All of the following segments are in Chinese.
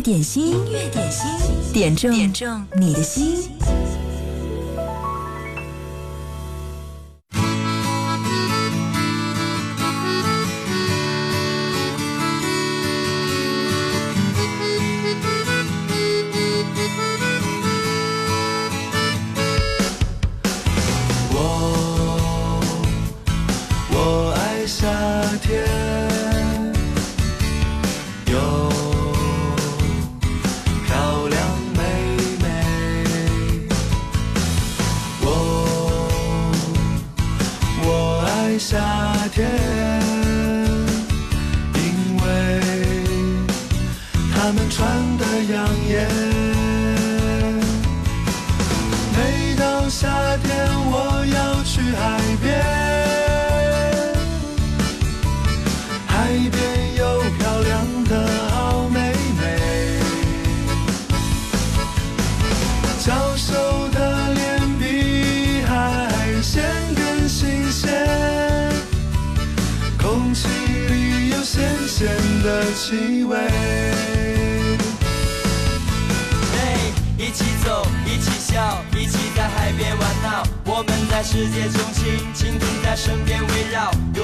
乐点心，音乐点心，点中点中你的心。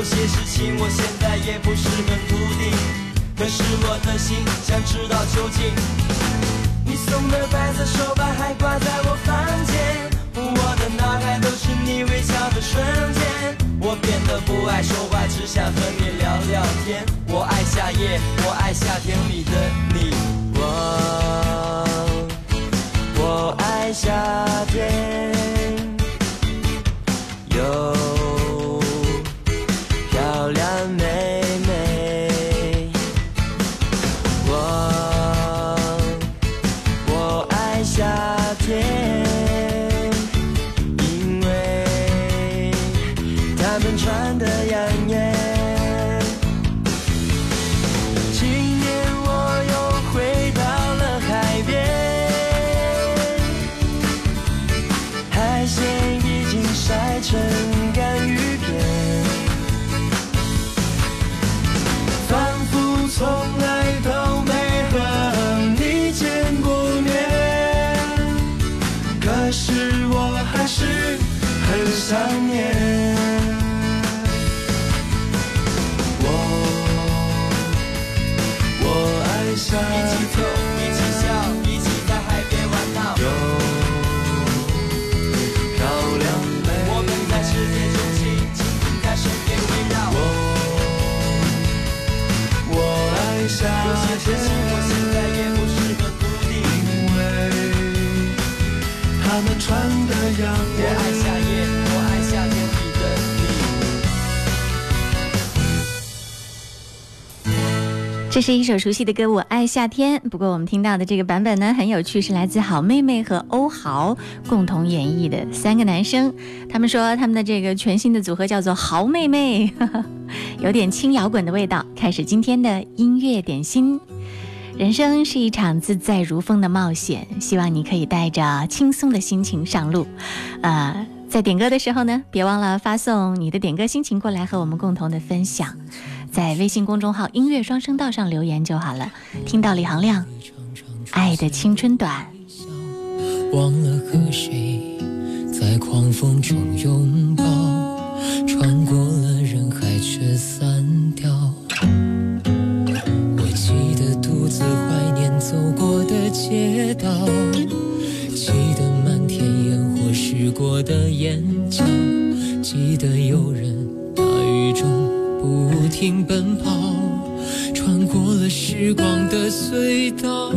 些事情我现在也不是很笃定，可是我的心想知道究竟。你送的白色手帕还挂在我房间，我的脑海都是你微笑的瞬间。我变得不爱说话，只想和你聊聊天。我爱夏夜，我爱夏天里的你。我我爱夏天，这是一首熟悉的歌《我爱夏天》，不过我们听到的这个版本呢很有趣，是来自好妹妹和欧豪共同演绎的三个男生。他们说他们的这个全新的组合叫做好妹妹，有点轻摇滚的味道。开始今天的音乐点心。人生是一场自在如风的冒险，希望你可以带着轻松的心情上路。呃，在点歌的时候呢，别忘了发送你的点歌心情过来和我们共同的分享。在微信公众号“音乐双声道”上留言就好了。听到李行亮，《爱的青春短》。忘了和谁在狂风中拥抱，穿过了人海却散掉。我记得独自怀念走过的街道，记得漫天烟火湿过的眼角，记得有人。停奔跑，穿过了时光的隧道。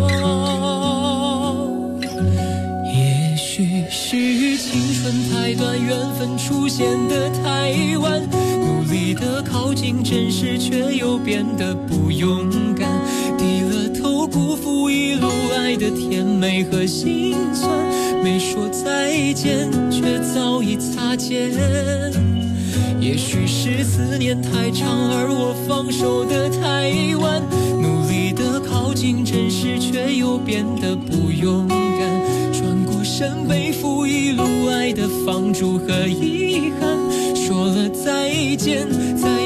也许是青春太短，缘分出现的太晚，努力的靠近真实，却又变得不勇敢。低了头，辜负一路爱的甜美和心酸，没说再见，却早已擦肩。也许是思念太长，而我放手的太晚。努力的靠近真实，却又变得不勇敢。转过身，背负一路爱的放逐和遗憾。说了再见，再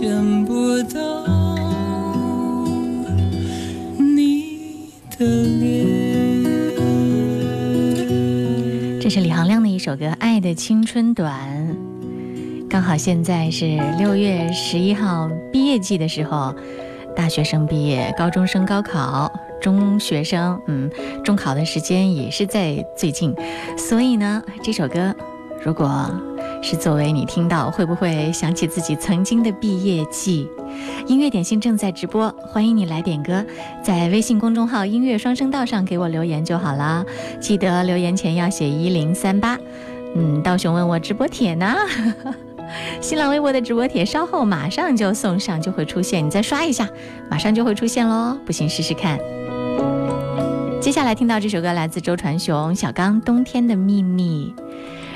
见不到你的脸。这是李行亮的一首歌《爱的青春短》，刚好现在是六月十一号毕业季的时候，大学生毕业，高中生高考，中学生嗯中考的时间也是在最近，所以呢，这首歌如果是作为你听到，会不会想起自己曾经的毕业季？音乐点心正在直播，欢迎你来点歌，在微信公众号“音乐双声道”上给我留言就好啦。记得留言前要写一零三八。嗯，道雄问我直播帖呢？新浪微博的直播帖稍后马上就送上，就会出现，你再刷一下，马上就会出现喽。不信试试看。接下来听到这首歌来自周传雄、小刚，《冬天的秘密》。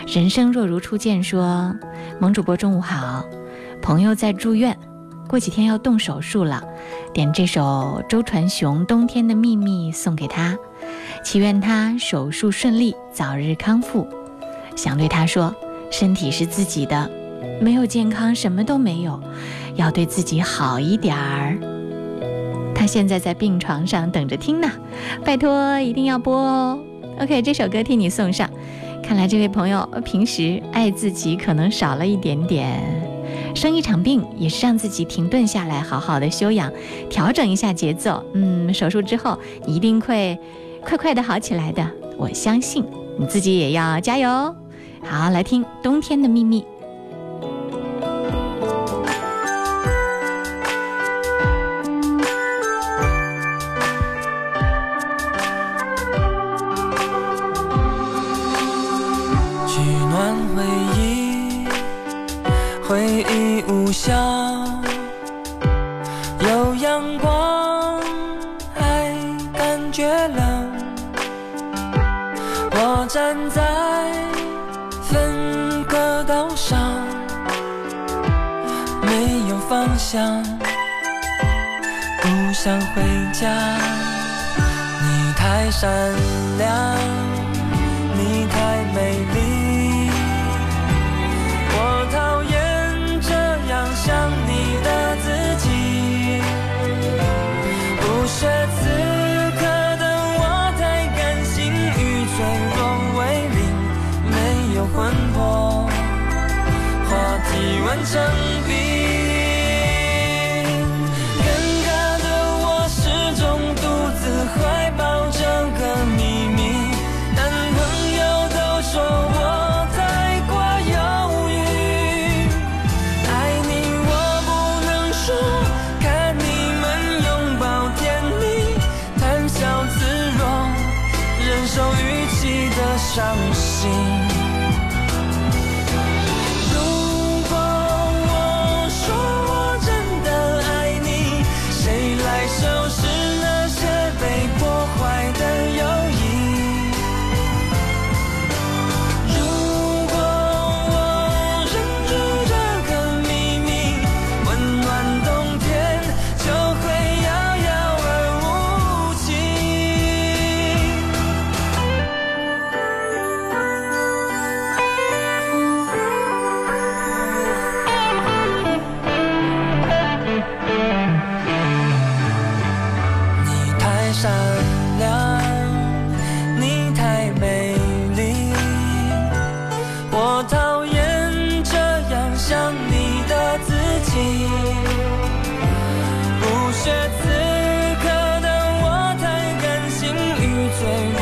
人生若如初见说，萌主播中午好，朋友在住院，过几天要动手术了，点这首周传雄《冬天的秘密》送给他，祈愿他手术顺利，早日康复。想对他说，身体是自己的，没有健康什么都没有，要对自己好一点儿。他现在在病床上等着听呢，拜托一定要播哦。OK，这首歌替你送上。看来这位朋友平时爱自己可能少了一点点，生一场病也是让自己停顿下来，好好的休养，调整一下节奏。嗯，手术之后一定会快快的好起来的，我相信你自己也要加油。好，来听《冬天的秘密》。有魂魄，话题完成冰。same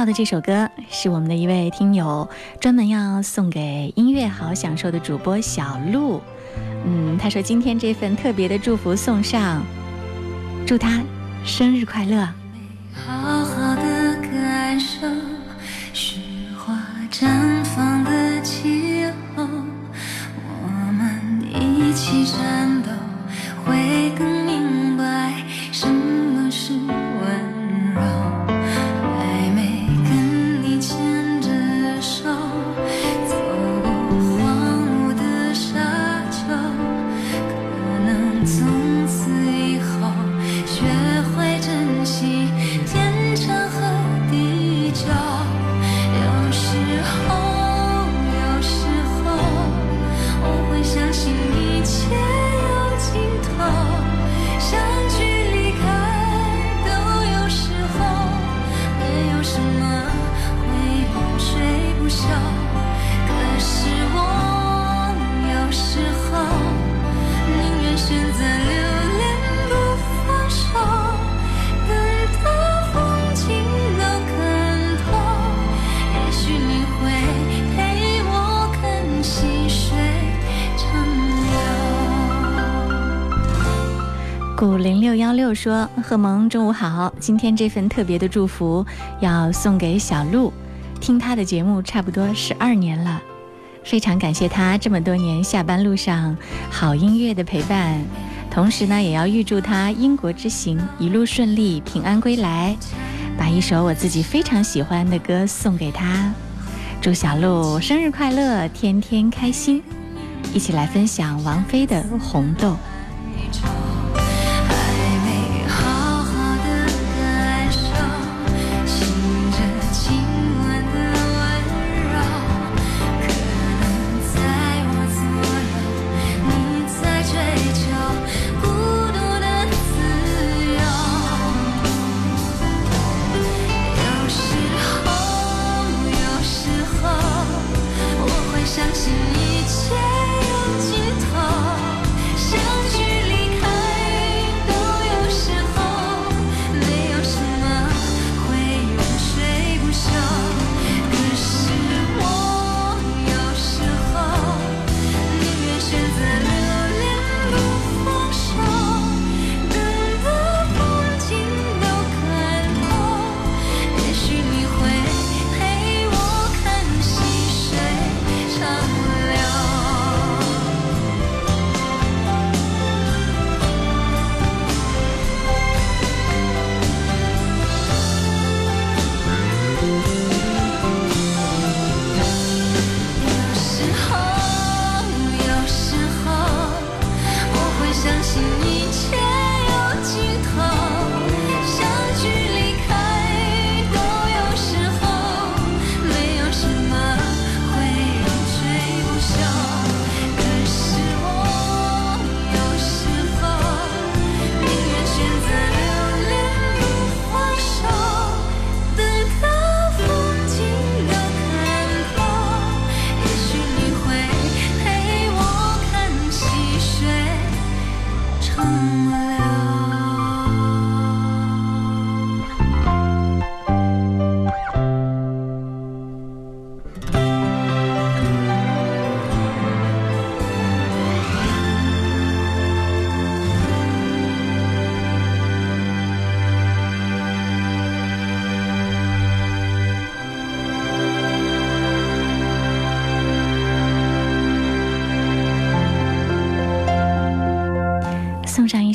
到的这首歌是我们的一位听友专门要送给音乐好享受的主播小璐嗯她说今天这份特别的祝福送上祝她生日快乐。说贺萌，中午好。今天这份特别的祝福要送给小鹿，听他的节目差不多十二年了。非常感谢他这么多年下班路上好音乐的陪伴。同时呢，也要预祝他英国之行一路顺利，平安归来。把一首我自己非常喜欢的歌送给他，祝小鹿生日快乐，天天开心。一起来分享王菲的红豆。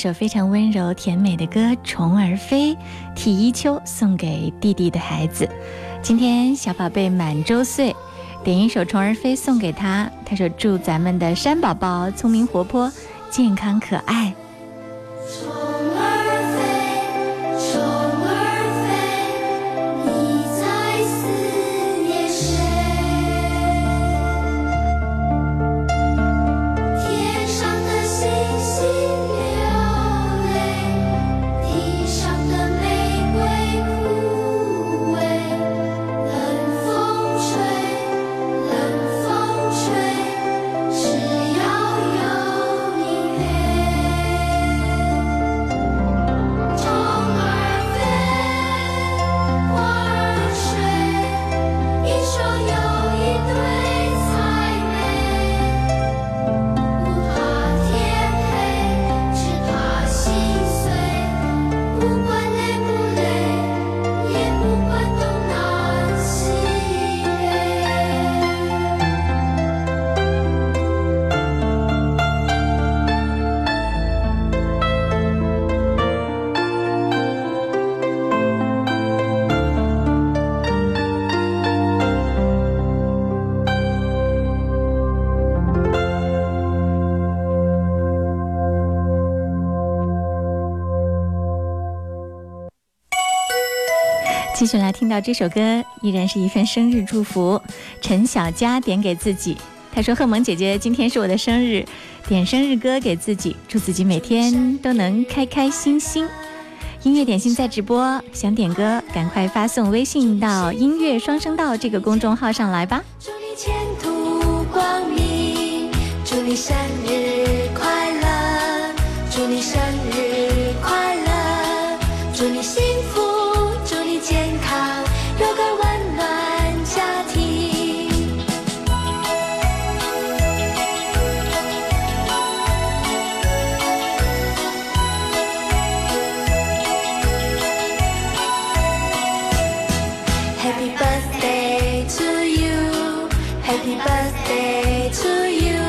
首非常温柔甜美的歌《虫儿飞》，替一秋送给弟弟的孩子。今天小宝贝满周岁，点一首《虫儿飞》送给他。他说：“祝咱们的山宝宝聪明活泼、健康可爱。”继续来听到这首歌，依然是一份生日祝福。陈小佳点给自己，他说：“贺萌姐姐，今天是我的生日，点生日歌给自己，祝自己每天都能开开心心。”音乐点心在直播，想点歌赶快发送微信到“音乐双声道”这个公众号上来吧。祝你前途光明，祝你生日 Happy birthday to you.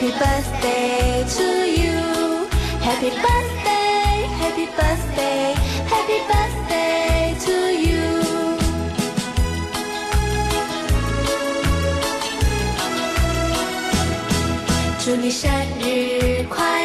Happy birthday to you. Happy birthday, happy birthday, happy birthday to you. 祝你生日快乐， 乐！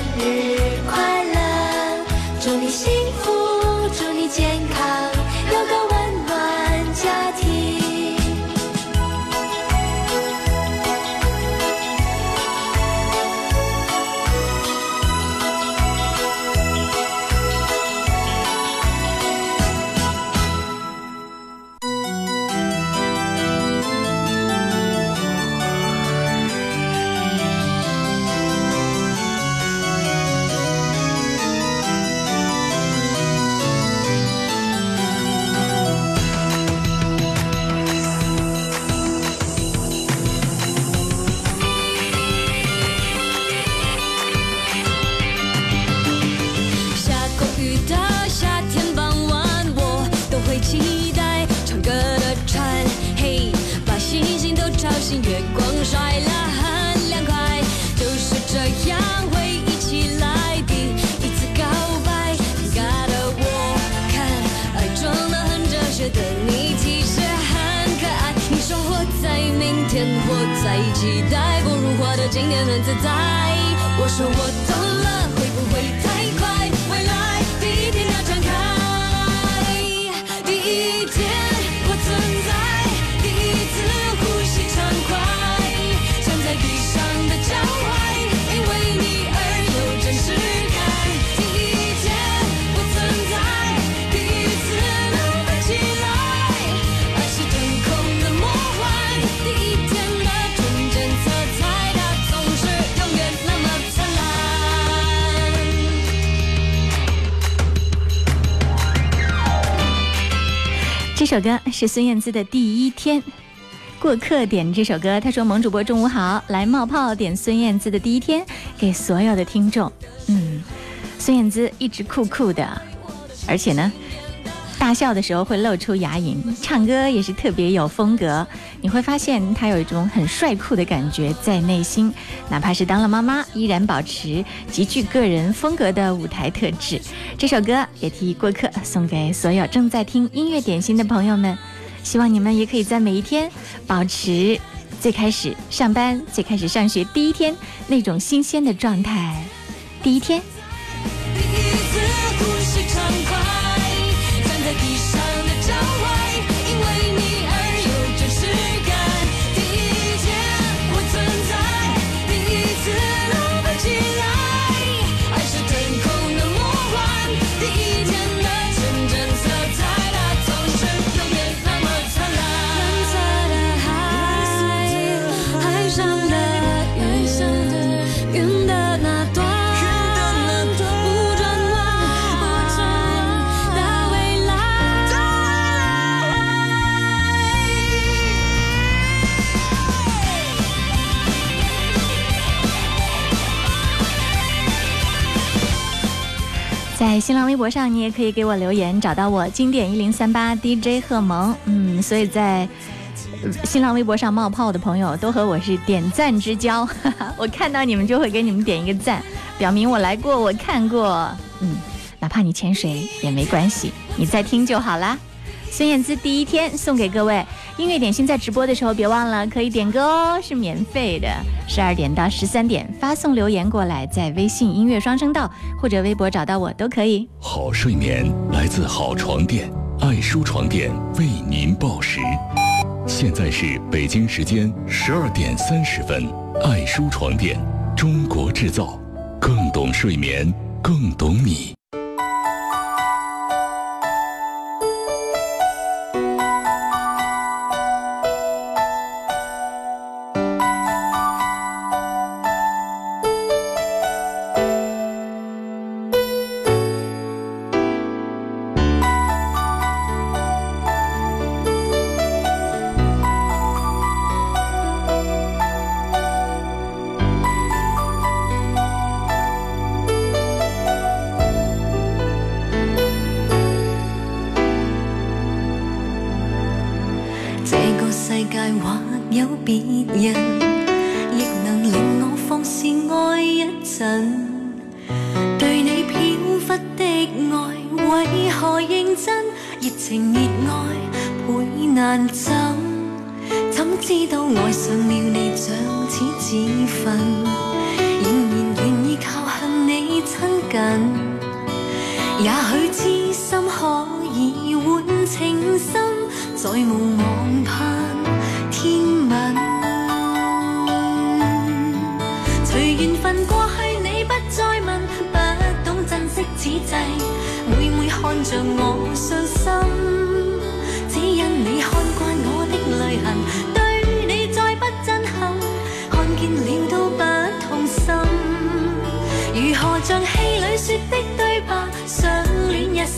自能自在。我说我懂。首歌是孙燕姿的《第一天》，过客点这首歌，他说：“萌主播中午好，来冒泡点孙燕姿的《第一天》，给所有的听众。”嗯，孙燕姿一直酷酷的，而且呢。大笑的时候会露出牙龈，唱歌也是特别有风格。你会发现他有一种很帅酷的感觉在内心，哪怕是当了妈妈，依然保持极具个人风格的舞台特质。这首歌也替过客送给所有正在听音乐点心的朋友们，希望你们也可以在每一天保持最开始上班、最开始上学第一天那种新鲜的状态。第一天。在新浪微博上，你也可以给我留言，找到我经典一零三八 DJ 贺萌。嗯，所以在新浪微博上冒泡的朋友都和我是点赞之交，我看到你们就会给你们点一个赞，表明我来过，我看过。嗯，哪怕你潜水也没关系，你在听就好啦。孙燕姿第一天送给各位音乐点心，在直播的时候别忘了可以点歌哦，是免费的。十二点到十三点发送留言过来，在微信音乐双声道或者微博找到我都可以。好睡眠来自好床垫，爱舒床垫为您报时。现在是北京时间十二点三十分，爱舒床垫，中国制造，更懂睡眠，更懂你。也许痴心可以换情深，再无望盼天问。随缘分过去，你不再问，不懂珍惜此际，每每看着我伤心，只因你看惯我的泪痕，对你再不真恳，看见了都不痛心，如何将？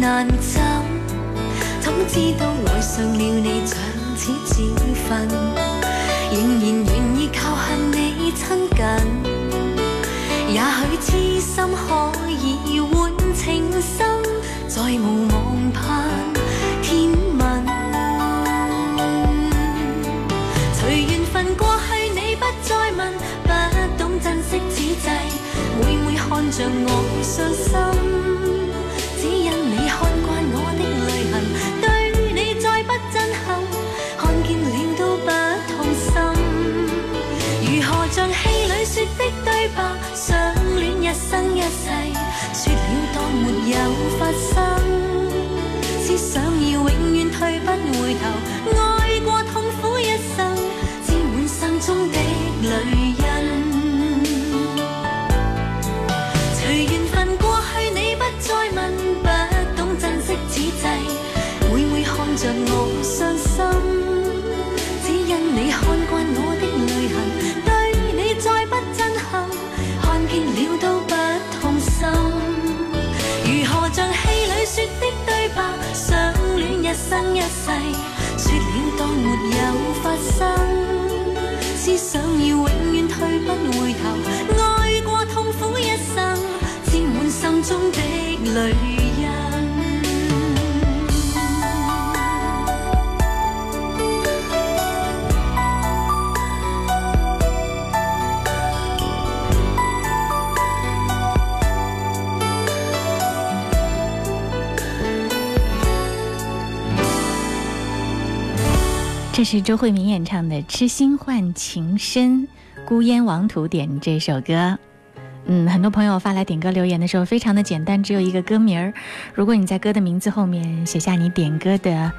难枕，怎知道爱上了你像似自份，仍然愿意靠向你亲近。也许痴心可以换情深，再无望盼天问。随缘分过去，你不再问，不懂珍惜此际，每每看着我伤心。生一世，说了当没有发生，只想要永远退不回头，生，思想要永远退不回头，爱过痛苦一生，沾满心中的泪。这是周慧敏演唱的《痴心换情深》，孤烟王土点这首歌。嗯，很多朋友发来点歌留言的时候，非常的简单，只有一个歌名儿。如果你在歌的名字后面写下你点歌的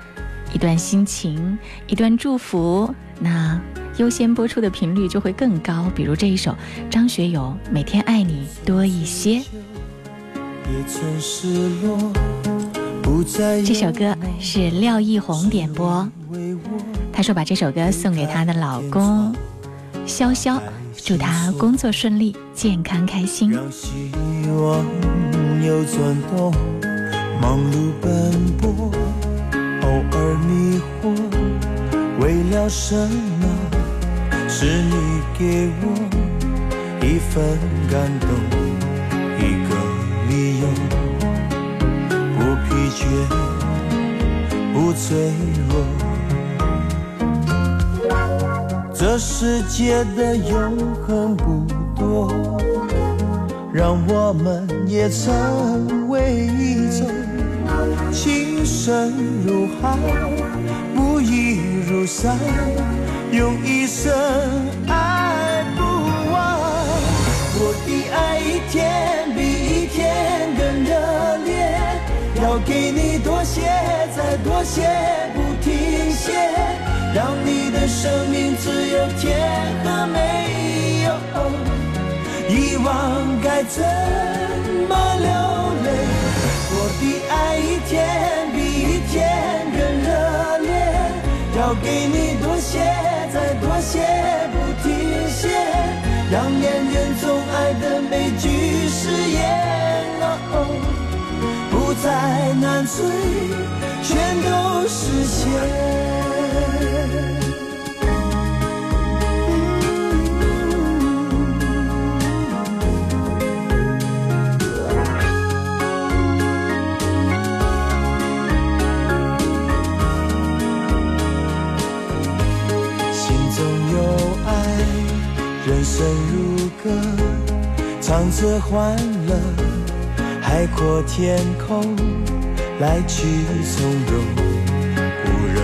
一段心情、一段祝福，那优先播出的频率就会更高。比如这一首张学友《每天爱你多一些》，也曾失落，不再这首歌是廖艺红点播。她说把这首歌送给她的老公潇潇，祝他工作顺利、健康开心。让希望有转动，忙碌奔波，偶尔迷惑，为了什么？是你给我一份感动，一个理由，不疲倦，不脆弱。这世界的永恒不多，让我们也成为一种情深如海，不移如山，用一生爱不完。我的爱一天比一天更热烈，要给你多些，再多些，不停歇。让你的生命只有甜和没有遗忘，该怎么流泪？我的爱一天比一天更热烈，要给你多些，再多些，不停歇，让恋人总爱的每句誓言，哦，不再难追，全都实现。人如歌，唱着欢乐，海阔天空，来去从容，不惹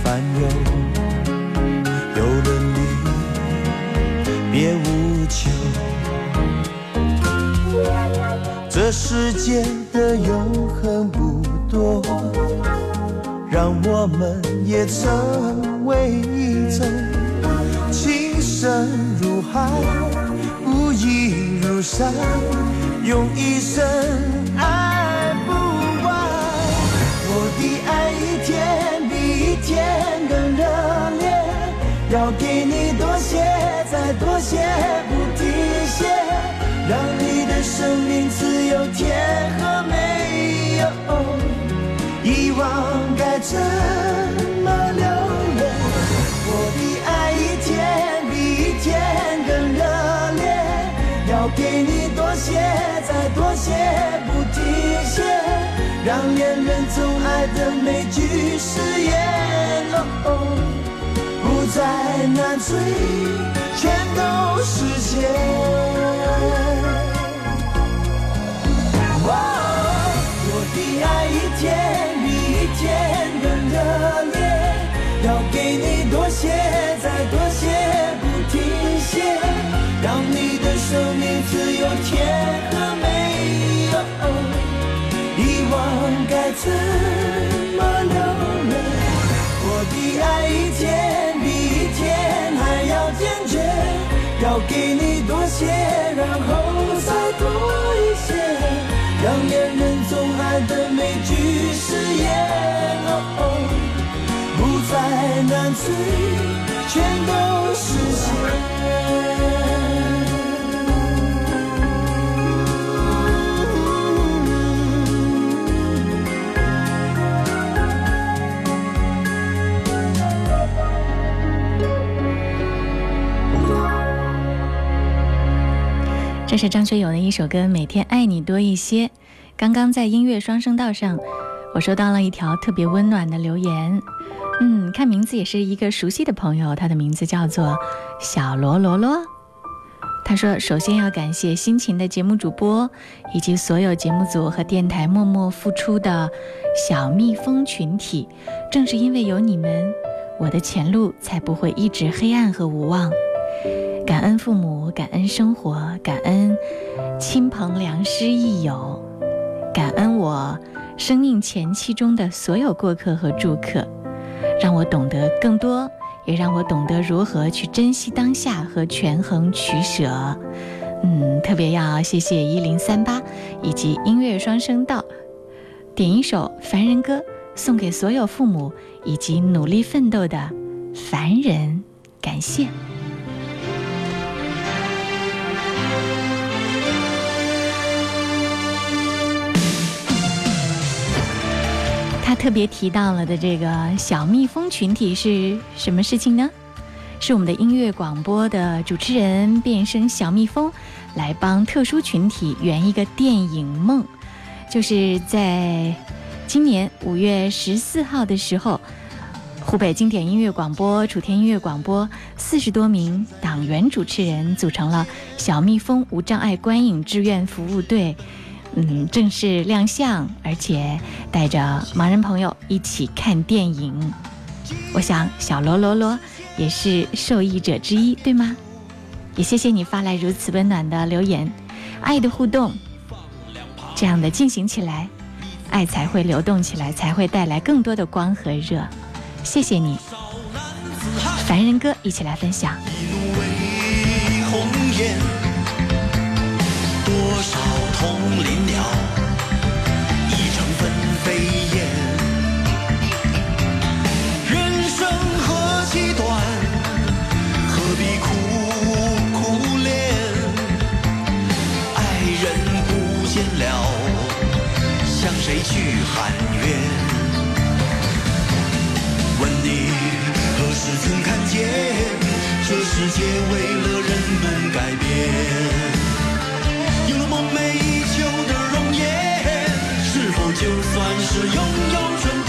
烦忧。有了你，别无求。这世界的永恒不多，让我们也成为一种深如海，不移如山，用一生爱不完。我的爱一天比一天更热烈，要给你多些，再多些，不停歇，让你的生命只有甜和没有遗忘，该怎么留你多些，再多些，不停歇，让恋人总爱的每句誓言，哦哦，不再难追，全都实现。哇，我的爱一天比一天更热烈，要给你多些，再多生命自有天和没有，遗忘该怎么留呢？我的爱一天比一天还要坚决，要给你多些，然后再多一些，让恋人总爱的每句誓言，哦哦，不再难追，全都。是张学友的一首歌《每天爱你多一些》。刚刚在音乐双声道上，我收到了一条特别温暖的留言。嗯，看名字也是一个熟悉的朋友，他的名字叫做小罗罗罗。他说：“首先要感谢辛勤的节目主播，以及所有节目组和电台默默付出的小蜜蜂群体。正是因为有你们，我的前路才不会一直黑暗和无望。”感恩父母，感恩生活，感恩亲朋良师益友，感恩我生命前期中的所有过客和住客，让我懂得更多，也让我懂得如何去珍惜当下和权衡取舍。嗯，特别要谢谢一零三八以及音乐双声道，点一首《凡人歌》送给所有父母以及努力奋斗的凡人，感谢。特别提到了的这个小蜜蜂群体是什么事情呢？是我们的音乐广播的主持人变身小蜜蜂，来帮特殊群体圆一个电影梦。就是在今年五月十四号的时候，湖北经典音乐广播、楚天音乐广播四十多名党员主持人组成了小蜜蜂无障碍观影志愿服务队。嗯，正式亮相，而且带着盲人朋友一起看电影。我想小罗罗罗也是受益者之一，对吗？也谢谢你发来如此温暖的留言，爱的互动，这样的进行起来，爱才会流动起来，才会带来更多的光和热。谢谢你，凡人歌，一起来分享。一路为红多少同林鸟，一城纷飞燕。人生何其短，何必苦苦恋？爱人不见了，向谁去喊冤？问你何时曾看见，这世界为了人们改变？就算是拥有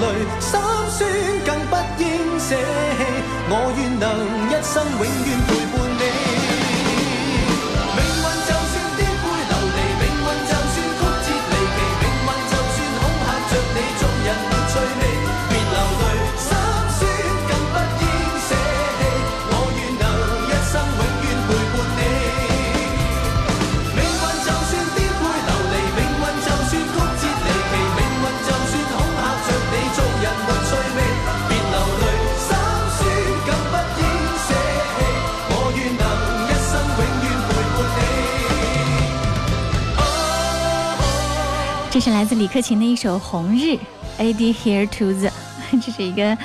泪，心酸更不应舍弃。我愿能一生永远来自李克勤的一首《红日》，Adi Here to the，这是一个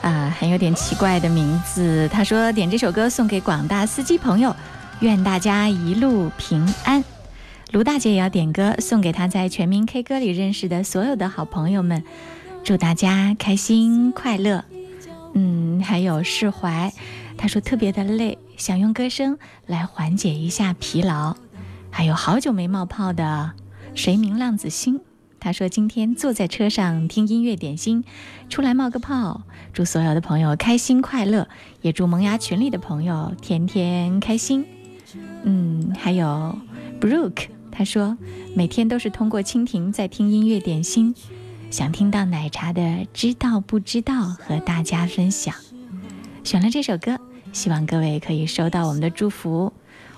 啊、很有点奇怪的名字。他说点这首歌送给广大司机朋友，愿大家一路平安。卢大姐也要点歌，送给她在全民 K 歌里认识的所有的好朋友们，祝大家开心快乐。嗯，还有释怀，他说特别的累，想用歌声来缓解一下疲劳。还有好久没冒泡的谁明浪子心，他说今天坐在车上听音乐点心，出来冒个泡，祝所有的朋友开心快乐，也祝萌芽群里的朋友天天开心。嗯，还有 Brooke，他说每天都是通过蜻蜓在听音乐点心，想听到奶茶的知道不知道和大家分享。选了这首歌，希望各位可以收到我们的祝福。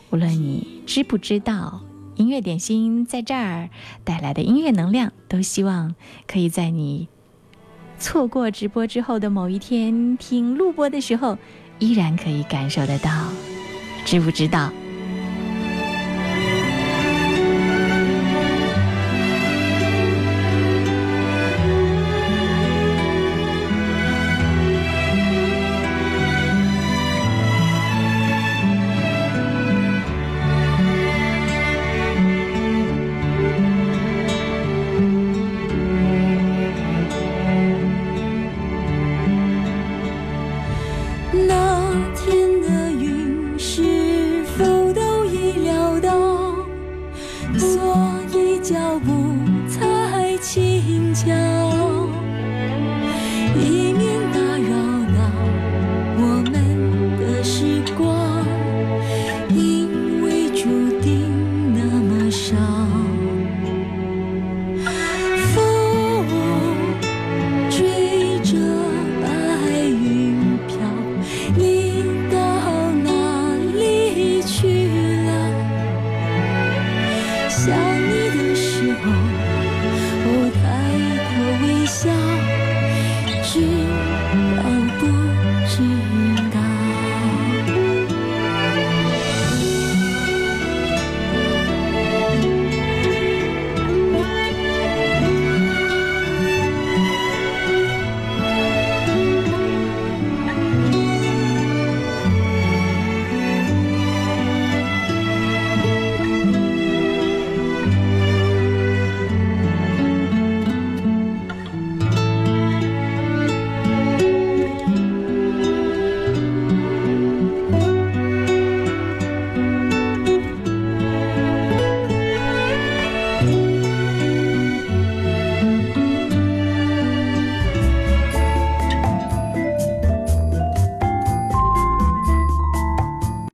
无论你知不知道，音乐点心在这儿带来的音乐能量，都希望可以在你错过直播之后的某一天听录播的时候，依然可以感受得到。知不知道？所以脚步